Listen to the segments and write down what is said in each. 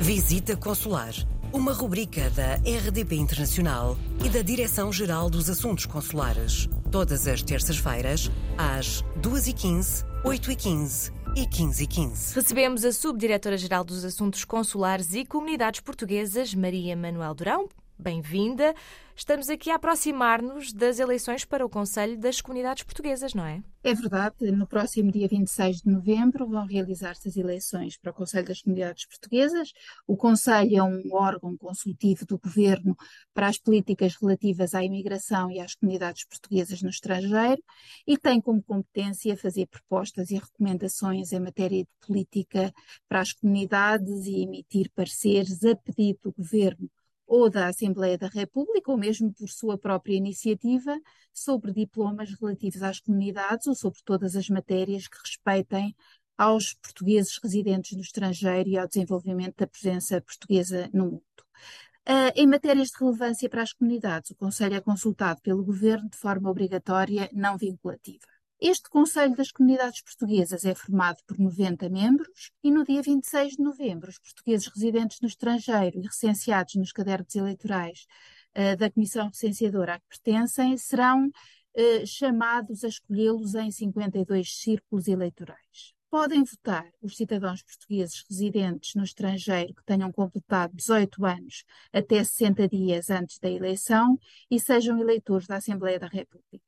Visita Consular, uma rubrica da RDP Internacional e da Direção-Geral dos Assuntos Consulares. Todas as terças-feiras, às 2h15, 8h15 e 15h15. Recebemos a Subdiretora-Geral dos Assuntos Consulares e Comunidades Portuguesas, Maria Manuel Durão. Bem-vinda. Estamos aqui a aproximar-nos das eleições para o Conselho das Comunidades Portuguesas, não é? É verdade. No próximo dia 26 de novembro vão realizar-se as eleições para o Conselho das Comunidades Portuguesas. O Conselho é um órgão consultivo do Governo para as políticas relativas à imigração e às comunidades portuguesas no estrangeiro e tem como competência fazer propostas e recomendações em matéria de política para as comunidades e emitir pareceres a pedido do Governo ou da Assembleia da República, ou mesmo por sua própria iniciativa, sobre diplomas relativos às comunidades ou sobre todas as matérias que respeitem aos portugueses residentes no estrangeiro e ao desenvolvimento da presença portuguesa no mundo. Uh, em matérias de relevância para as comunidades, o Conselho é consultado pelo Governo de forma obrigatória, não vinculativa. Este Conselho das Comunidades Portuguesas é formado por 90 membros e no dia 26 de novembro os portugueses residentes no estrangeiro e recenseados nos cadernos eleitorais uh, da Comissão Recenseadora a que pertencem serão uh, chamados a escolhê-los em 52 círculos eleitorais. Podem votar os cidadãos portugueses residentes no estrangeiro que tenham completado 18 anos até 60 dias antes da eleição e sejam eleitores da Assembleia da República.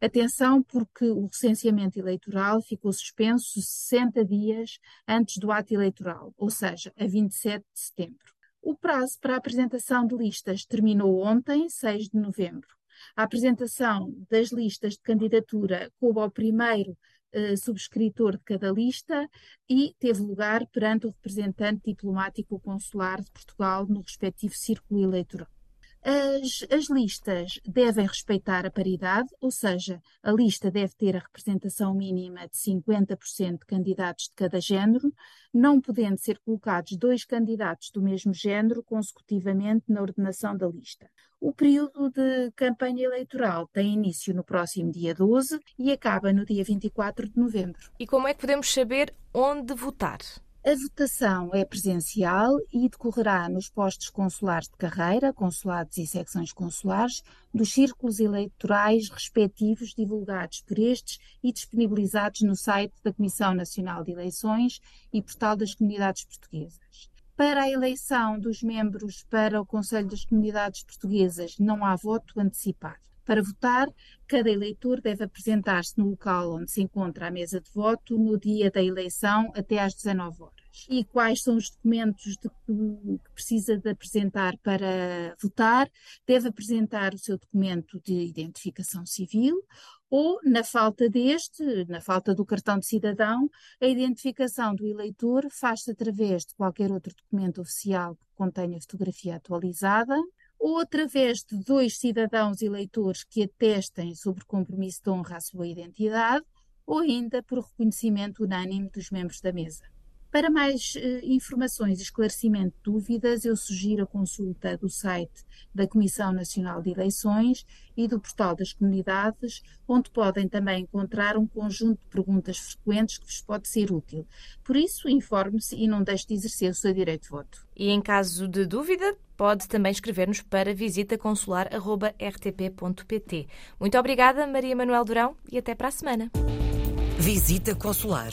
Atenção, porque o recenseamento eleitoral ficou suspenso 60 dias antes do ato eleitoral, ou seja, a 27 de setembro. O prazo para a apresentação de listas terminou ontem, 6 de novembro. A apresentação das listas de candidatura coube ao primeiro eh, subscritor de cada lista e teve lugar perante o representante diplomático consular de Portugal no respectivo círculo eleitoral. As, as, listas devem respeitar a paridade, ou seja, a lista deve ter a representação mínima de 50% de candidatos de cada género, não podendo ser colocados dois candidatos do mesmo género consecutivamente na ordenação da lista. O período de campanha eleitoral tem início no próximo dia 12 e acaba no dia 24 de novembro. E como é que podemos saber onde votar? A votação é presencial e decorrerá nos postos consulares de carreira, consulados e secções consulares, dos círculos eleitorais respectivos divulgados por estes e disponibilizados no site da Comissão Nacional de Eleições e Portal das Comunidades Portuguesas. Para a eleição dos membros para o Conselho das Comunidades Portuguesas não há voto antecipado. Para votar, cada eleitor deve apresentar-se no local onde se encontra a mesa de voto no dia da eleição até às 19 horas. E quais são os documentos de que precisa de apresentar para votar? Deve apresentar o seu documento de identificação civil ou, na falta deste, na falta do cartão de cidadão, a identificação do eleitor faz-se através de qualquer outro documento oficial que contenha fotografia atualizada ou através de dois cidadãos eleitores que atestem sobre compromisso de honra à sua identidade, ou ainda por reconhecimento unânime dos membros da mesa. Para mais uh, informações e esclarecimento de dúvidas, eu sugiro a consulta do site da Comissão Nacional de Eleições e do Portal das Comunidades, onde podem também encontrar um conjunto de perguntas frequentes que vos pode ser útil. Por isso, informe-se e não deixe de exercer o seu direito de voto. E em caso de dúvida, pode também escrever-nos para visitaconsular.rtp.pt. Muito obrigada, Maria Manuel Durão, e até para a semana. Visita Consular